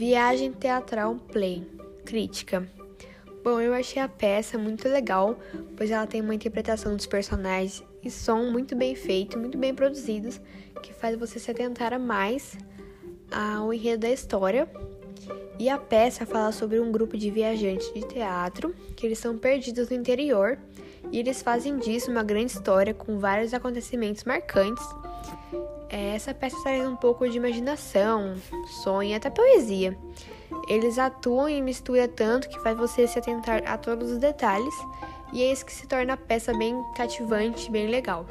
Viagem Teatral Play. Crítica. Bom, eu achei a peça muito legal, pois ela tem uma interpretação dos personagens e som muito bem feito, muito bem produzidos, que faz você se atentar a mais ao enredo da história. E a peça fala sobre um grupo de viajantes de teatro que eles são perdidos no interior e eles fazem disso uma grande história com vários acontecimentos marcantes. É, essa peça traz um pouco de imaginação, sonho e até poesia. Eles atuam e misturam tanto que faz você se atentar a todos os detalhes, e é isso que se torna a peça bem cativante, bem legal.